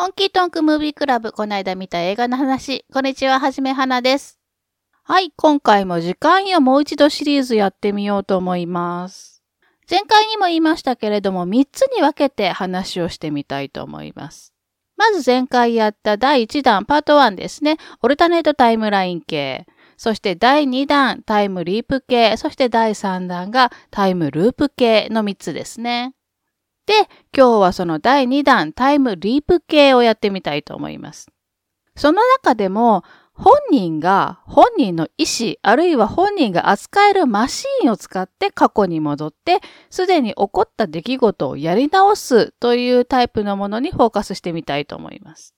本気トンクムービークラブ、この間見た映画の話。こんにちは、はじめはなです。はい、今回も時間よもう一度シリーズやってみようと思います。前回にも言いましたけれども、3つに分けて話をしてみたいと思います。まず前回やった第1弾パート1ですね。オルタネートタイムライン系。そして第2弾タイムリープ系。そして第3弾がタイムループ系の3つですね。で、今日はその第2弾タイムリープ系をやってみたいと思います。その中でも本人が本人の意思、あるいは本人が扱えるマシーンを使って過去に戻って、すでに起こった出来事をやり直すというタイプのものにフォーカスしてみたいと思います。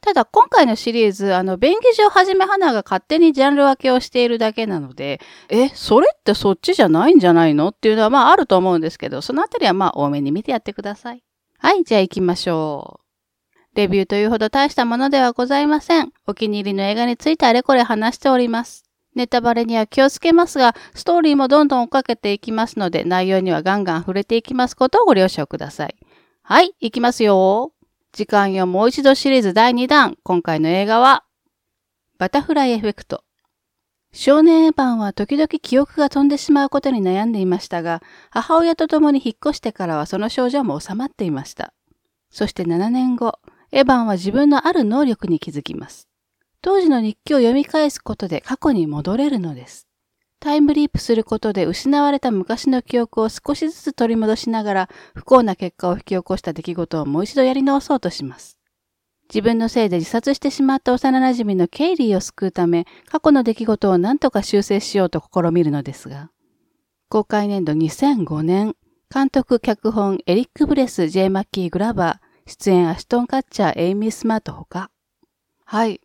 ただ今回のシリーズ、あの、便宜上はじめ花が勝手にジャンル分けをしているだけなので、え、それってそっちじゃないんじゃないの？っていうのはまああると思うんですけど、そのあたりはまあ多めに見てやってください。はい、じゃあ行きましょう。レビューというほど大したものではございません。お気に入りの映画についてあれこれ話しております。ネタバレには気をつけますが、ストーリーもどんどん追っかけていきますので、内容にはガンガン触れていきますことをご了承ください。はい、行きますよ。時間よもう一度シリーズ第2弾。今回の映画は、バタフライエフェクト。少年エヴァンは時々記憶が飛んでしまうことに悩んでいましたが、母親と共に引っ越してからはその症状も収まっていました。そして7年後、エヴァンは自分のある能力に気づきます。当時の日記を読み返すことで過去に戻れるのです。タイムリープすることで失われた昔の記憶を少しずつ取り戻しながら不幸な結果を引き起こした出来事をもう一度やり直そうとします。自分のせいで自殺してしまった幼馴染のケイリーを救うため、過去の出来事を何とか修正しようと試みるのですが、公開年度2005年、監督、脚本、エリック・ブレス、ジェイ・マッキー・グラバー、出演アシュトン・カッチャー、エイミー・スマートほか。はい。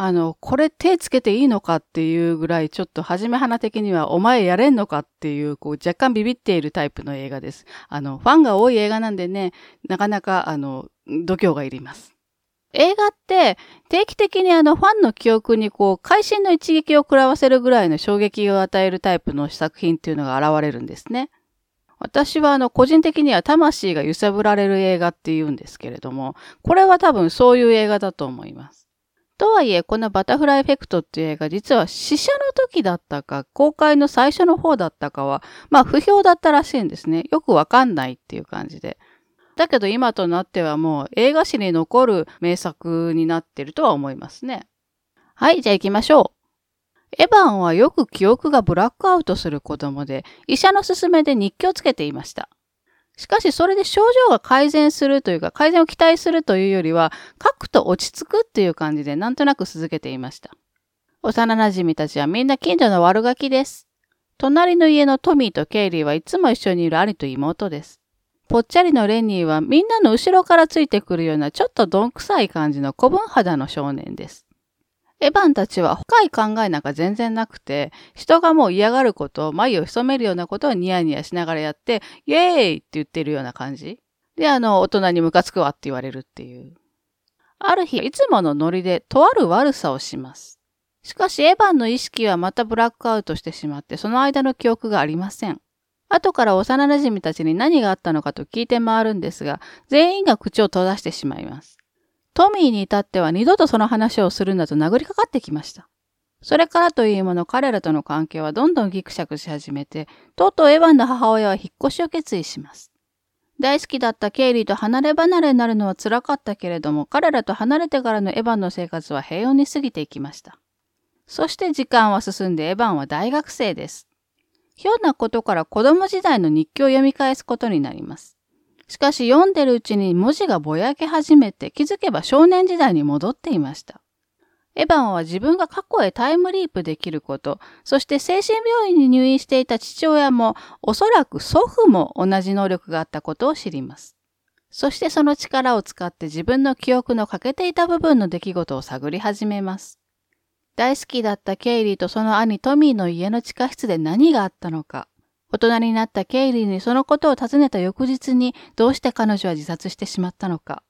あの、これ手つけていいのかっていうぐらい、ちょっとはじめ花的には、お前やれんのかっていう、こう、若干ビビっているタイプの映画です。あの、ファンが多い映画なんでね、なかなか、あの、度胸がいります。映画って定期的にあのファンの記憶にこう会心の一撃を食らわせるぐらいの衝撃を与えるタイプの作品っていうのが現れるんですね。私はあの個人的には魂が揺さぶられる映画って言うんですけれども、これは多分そういう映画だと思います。とはいえ、このバタフライエフェクトっていう映画、実は試写の時だったか、公開の最初の方だったかは、まあ不評だったらしいんですね。よくわかんないっていう感じで。だけど今となってはもう映画史に残る名作になってるとは思いますね。はい、じゃあ行きましょう。エヴァンはよく記憶がブラックアウトする子供で、医者の勧めで日記をつけていました。しかしそれで症状が改善するというか、改善を期待するというよりは、書くと落ち着くっていう感じでなんとなく続けていました。幼馴染たちはみんな近所の悪ガキです。隣の家のトミーとケイリーはいつも一緒にいる兄と妹です。ぽっちゃりのレニーはみんなの後ろからついてくるようなちょっとどんくさい感じの古文肌の少年です。エヴァンたちは深い考えなんか全然なくて、人がもう嫌がることを、眉を潜めるようなことをニヤニヤしながらやって、イエーイって言ってるような感じ。で、あの、大人にムカつくわって言われるっていう。ある日、いつものノリでとある悪さをします。しかし、エヴァンの意識はまたブラックアウトしてしまって、その間の記憶がありません。後から幼馴染たちに何があったのかと聞いて回るんですが、全員が口を閉ざしてしまいます。トミーに至っては二度とその話をするんだと殴りかかってきました。それからというもの彼らとの関係はどんどんギクシャクし始めて、とうとうエヴァンの母親は引っ越しを決意します。大好きだったケイリーと離れ離れになるのは辛かったけれども、彼らと離れてからのエヴァンの生活は平穏に過ぎていきました。そして時間は進んでエヴァンは大学生です。ひょんなことから子供時代の日記を読み返すことになります。しかし読んでるうちに文字がぼやけ始めて気づけば少年時代に戻っていました。エヴァンは自分が過去へタイムリープできること、そして精神病院に入院していた父親もおそらく祖父も同じ能力があったことを知ります。そしてその力を使って自分の記憶の欠けていた部分の出来事を探り始めます。大好きだったケイリーとその兄トミーの家の地下室で何があったのか、大人になったケイリーにそのことを尋ねた翌日にどうして彼女は自殺してしまったのか。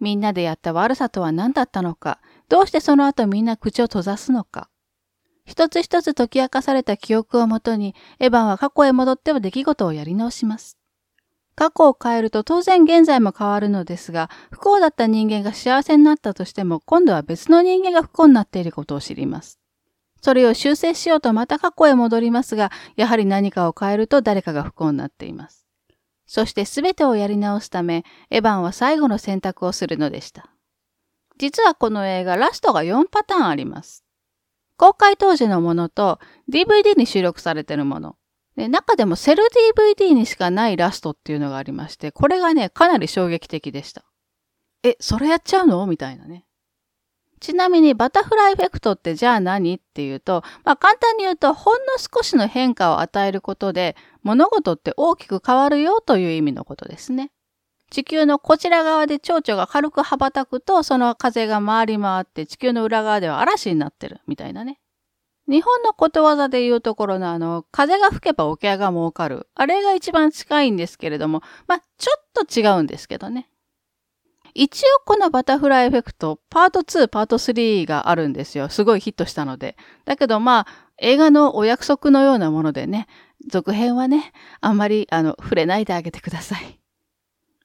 みんなでやった悪さとは何だったのか。どうしてその後みんな口を閉ざすのか。一つ一つ解き明かされた記憶をもとに、エヴァンは過去へ戻っては出来事をやり直します。過去を変えると当然現在も変わるのですが、不幸だった人間が幸せになったとしても、今度は別の人間が不幸になっていることを知ります。それを修正しようとまた過去へ戻りますが、やはり何かを変えると誰かが不幸になっています。そして全てをやり直すため、エヴァンは最後の選択をするのでした。実はこの映画、ラストが4パターンあります。公開当時のものと DVD に収録されているもの。で中でもセル DVD にしかないラストっていうのがありまして、これがね、かなり衝撃的でした。え、それやっちゃうの？みたいなね。ちなみにバタフライエフェクトってじゃあ何っていうと、まあ簡単に言うとほんの少しの変化を与えることで物事って大きく変わるよという意味のことですね。地球のこちら側で蝶々が軽く羽ばたくとその風が回り回って地球の裏側では嵐になってるみたいなね。日本のことわざで言うところのあの、風が吹けば桶屋が儲かる。あれが一番近いんですけれども、まあ、ちょっと違うんですけどね。一応このバタフライエフェクト、パート2、パート3があるんですよ。すごいヒットしたので。だけどまあ、映画のお約束のようなものでね、続編はね、あんまり、あの、触れないであげてください。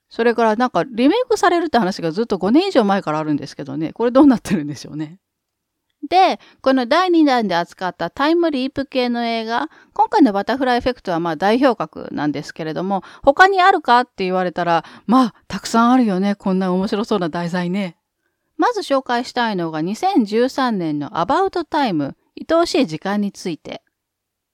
それからなんかリメイクされるって話がずっと5年以上前からあるんですけどね、これどうなってるんでしょうね。で、この第2弾で扱ったタイムリープ系の映画、今回のバタフライエフェクトはまあ代表格なんですけれども、他にあるかって言われたら、まあ、たくさんあるよね。こんな面白そうな題材ね。まず紹介したいのが2013年の About Time、愛おしい時間について。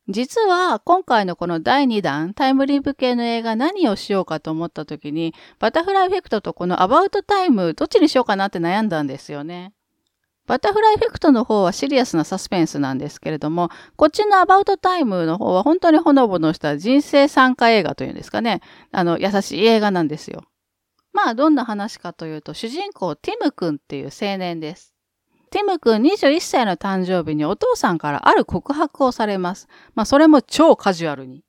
実は今回のこの第2弾タイムリープ系の映画何をしようかと思った時にバタフライエフェクトとこのアバウトタイムどっちにしようかなって悩んだんですよね。バタフライエフェクトの方はシリアスなサスペンスなんですけれども、こっちのアバウトタイムの方は本当にほのぼのした人生参加映画というんですかね。あの、優しい映画なんですよ。まあ、どんな話かというと、主人公ティム君っていう青年です。ティム君21歳の誕生日にお父さんからある告白をされます。まあ、それも超カジュアルに。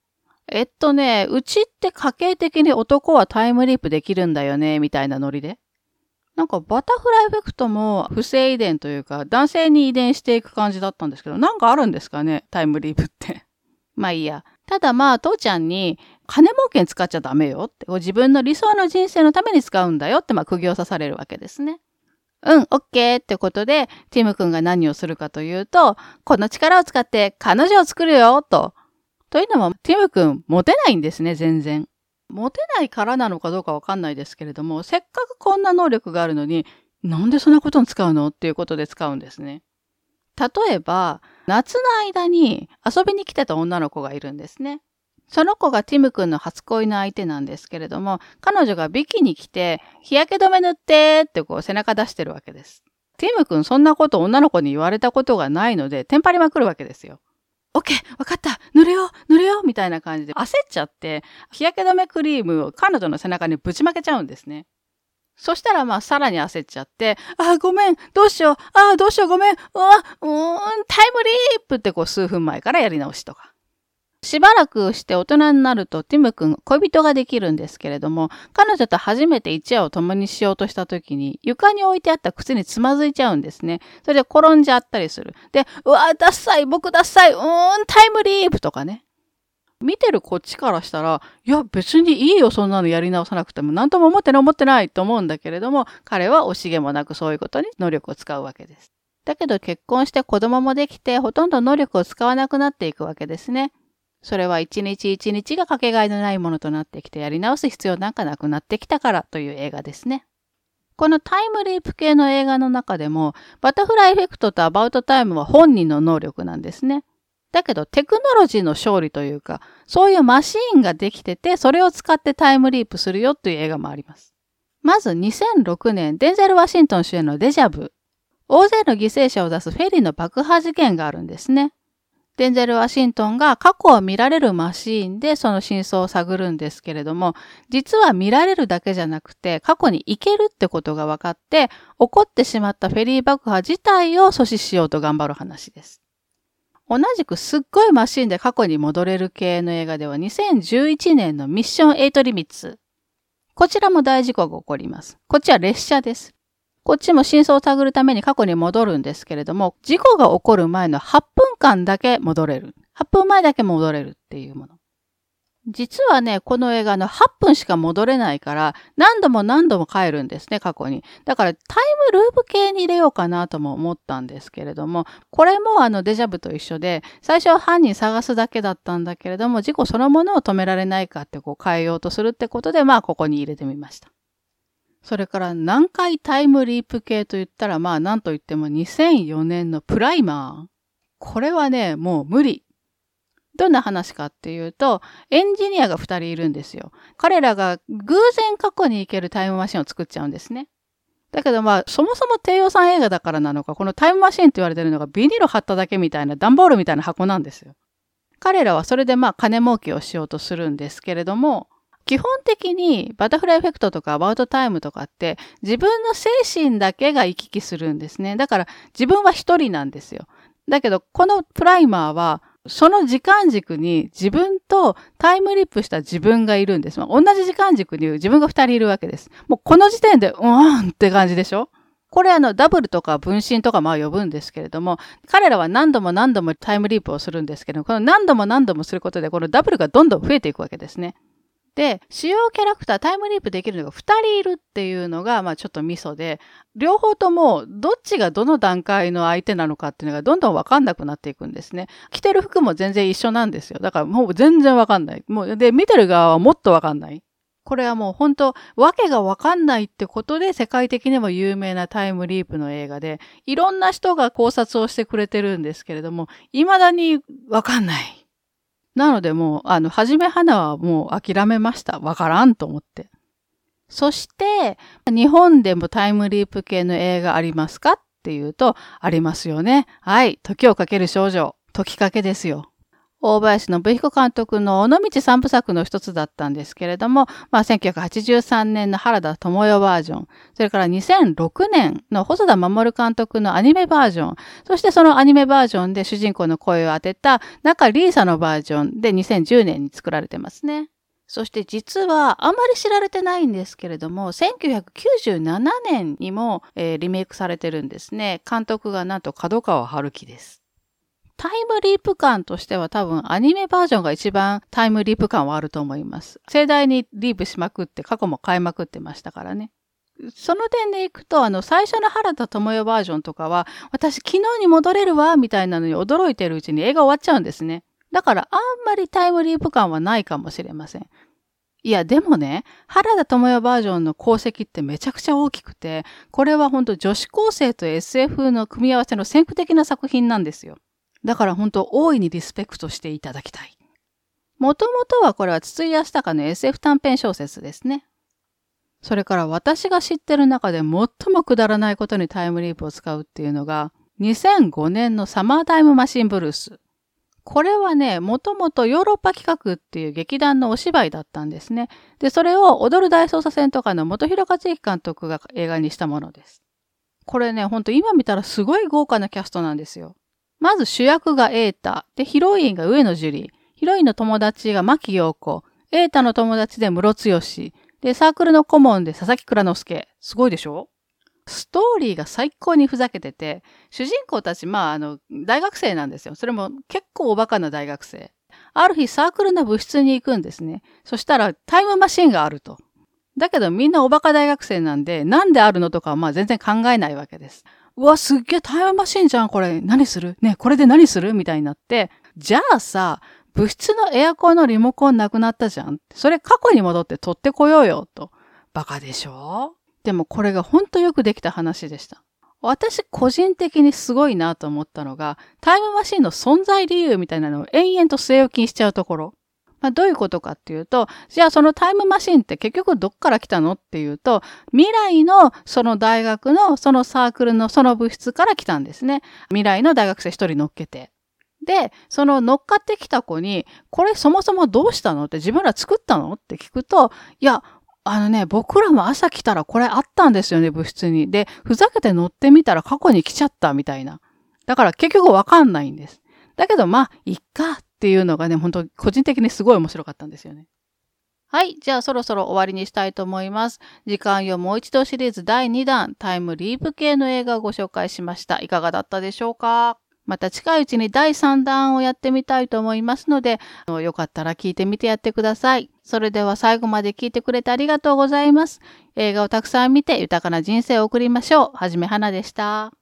えっとね、うちって家計的に男はタイムリープできるんだよね、みたいなノリで。なんかバタフライエフェクトも不正遺伝というか男性に遺伝していく感じだったんですけど、なんかあるんですかねタイムリープって。まあいいや。ただまあ父ちゃんに金儲けに使っちゃダメよって、自分の理想の人生のために使うんだよってまあ釘を刺されるわけですね。うん、オッケーってことで、ティム君が何をするかというと、この力を使って彼女を作るよと。というのも、ティム君モテないんですね、全然。モテないからなのかどうかわかんないですけれども、せっかくこんな能力があるのに、なんでそんなことに使うのっていうことで使うんですね。例えば、夏の間に遊びに来てた女の子がいるんですね。その子がティム君の初恋の相手なんですけれども、彼女がビキに来て、日焼け止め塗ってってこう背中出してるわけです。ティム君そんなこと女の子に言われたことがないので、テンパりまくるわけですよ。オッケーわかった塗るよ塗るよみたいな感じで焦っちゃって、日焼け止めクリームを彼女の背中にぶちまけちゃうんですね。そしたらまあさらに焦っちゃって、あ、ごめん、どうしよう、あ、どうしよう、ごめん、うわ、うーん、タイムリープってこう数分前からやり直しとか。しばらくして大人になるとティム君恋人ができるんですけれども、彼女と初めて一夜を共にしようとした時に床に置いてあった靴につまずいちゃうんですね。それで転んじゃったりする。で、うわ、ダッサい、僕ダッサい、うーん、タイムリープとかね。見てるこっちからしたら、いや別にいいよ、そんなのやり直さなくても。何とも思ってない思ってないと思うんだけれども、彼は惜しげもなくそういうことに能力を使うわけです。だけど結婚して子供もできて、ほとんど能力を使わなくなっていくわけですね。それは一日一日がかけがえのないものとなってきてやり直す必要なんかなくなってきたからという映画ですね。このタイムリープ系の映画の中でも、バタフライエフェクトとアバウトタイムは本人の能力なんですね。だけどテクノロジーの勝利というか、そういうマシーンができてて、それを使ってタイムリープするよという映画もあります。まず2006年、デンゼル・ワシントン主演のデジャブ。大勢の犠牲者を出すフェリーの爆破事件があるんですね。デンゼル・ワシントンが過去を見られるマシーンでその真相を探るんですけれども、実は見られるだけじゃなくて過去に行けるってことが分かって、起こってしまったフェリー爆破自体を阻止しようと頑張る話です。同じくすっごいマシーンで過去に戻れる系の映画では2011年のミッション8リミッツ。こちらも大事故が起こります。こっちは列車です。こっちも真相を探るために過去に戻るんですけれども、事故が起こる前の8分間だけ戻れる。8分前だけ戻れるっていうもの。実はね、この映画の8分しか戻れないから、何度も何度も帰るんですね、過去に。だからタイムループ系に入れようかなとも思ったんですけれども、これもあのデジャブと一緒で、最初は犯人探すだけだったんだけれども、事故そのものを止められないかってこう変えようとするってことで、まあここに入れてみました。それから何回タイムリープ系と言ったら、まあ何と言っても2004年のプライマー。これはね、もう無理。どんな話かっていうと、エンジニアが二人いるんですよ。彼らが偶然過去に行けるタイムマシンを作っちゃうんですね。だけどまあ、そもそも低予算映画だからなのか、このタイムマシンって言われてるのがビニール貼っただけみたいな、段ボールみたいな箱なんですよ。彼らはそれでまあ、金儲けをしようとするんですけれども、基本的にバタフライエフェクトとかアバウトタイムとかって自分の精神だけが行き来するんですね。だから自分は一人なんですよ。だけどこのプライマーはその時間軸に自分とタイムリップした自分がいるんです。同じ時間軸に自分が二人いるわけです。もうこの時点で、うーんって感じでしょ？これあのダブルとか分身とかまあ呼ぶんですけれども、彼らは何度も何度もタイムリープをするんですけど、この何度も何度もすることでこのダブルがどんどん増えていくわけですね。で、主要キャラクター、タイムリープできるのが2人いるっていうのが、まあちょっとミソで、両方ともどっちがどの段階の相手なのかっていうのがどんどんわかんなくなっていくんですね。着てる服も全然一緒なんですよ。だからもう全然わかんない。もう、で、見てる側はもっとわかんない。これはもう本当、わけがわかんないってことで世界的にも有名なタイムリープの映画で、いろんな人が考察をしてくれてるんですけれども、未だにわかんない。なのでもう、あの、はじめ花はもう諦めました。わからんと思って。そして、日本でもタイムリープ系の映画ありますか？っていうと、ありますよね。はい。時をかける少女。時かけですよ。大林信彦監督の尾道三部作の一つだったんですけれども、まあ、1983年の原田智代バージョン、それから2006年の細田守監督のアニメバージョン、そしてそのアニメバージョンで主人公の声を当てた中リーサのバージョンで2010年に作られてますね。そして実はあんまり知られてないんですけれども、1997年にも、えー、リメイクされてるんですね。監督がなんと角川春樹です。タイムリープ感としては多分アニメバージョンが一番タイムリープ感はあると思います。盛大にリープしまくって過去も変えまくってましたからね。その点でいくと、あの、最初の原田智代バージョンとかは、私昨日に戻れるわ、みたいなのに驚いてるうちに映画終わっちゃうんですね。だからあんまりタイムリープ感はないかもしれません。いや、でもね、原田智代バージョンの功績ってめちゃくちゃ大きくて、これは本当女子高生と SF の組み合わせの先駆的な作品なんですよ。だから本当大いにリスペクトしていただきたい。もともとはこれは筒井康隆の SF 短編小説ですね。それから私が知ってる中で最もくだらないことにタイムリープを使うっていうのが、2005年のサマータイムマシンブルース。これはね、もともとヨーロッパ企画っていう劇団のお芝居だったんですね。で、それを踊る大捜査線とかの元広克之監督が映画にしたものです。これね、ほんと今見たらすごい豪華なキャストなんですよ。まず主役がエータ。で、ヒロインが上野樹里。ヒロインの友達が牧陽子。エータの友達で室剛。で、サークルの顧問で佐々木倉之介。すごいでしょ？ストーリーが最高にふざけてて、主人公たち、まあ、あの、大学生なんですよ。それも結構おバカな大学生。ある日サークルの部室に行くんですね。そしたらタイムマシンがあると。だけどみんなおバカ大学生なんで、なんであるのとかはまあ全然考えないわけです。うわ、すっげえタイムマシンじゃん、これ。何する？ね、これで何する？みたいになって、じゃあさ、物質のエアコンのリモコンなくなったじゃん。それ過去に戻って取ってこようよ、と。バカでしょ？でもこれがほんとよくできた話でした。私個人的にすごいなと思ったのが、タイムマシンの存在理由みたいなのを延々と据え置きにしちゃうところ。まあ、どういうことかっていうと、じゃあそのタイムマシンって結局どっから来たのっていうと、未来のその大学のそのサークルのその物質から来たんですね。未来の大学生一人乗っけて。で、その乗っかってきた子に、これそもそもどうしたのって自分ら作ったのって聞くと、いや、あのね、僕らも朝来たらこれあったんですよね、物質に。で、ふざけて乗ってみたら過去に来ちゃったみたいな。だから結局わかんないんです。だけどまあ、いっかっていうのがね、本当個人的にすごい面白かったんですよね。はい。じゃあそろそろ終わりにしたいと思います。時間よもう一度シリーズ第2弾、タイムリープ系の映画をご紹介しました。いかがだったでしょうか？また近いうちに第3弾をやってみたいと思いますので、よかったら聞いてみてやってください。それでは最後まで聞いてくれてありがとうございます。映画をたくさん見て豊かな人生を送りましょう。はじめはなでした。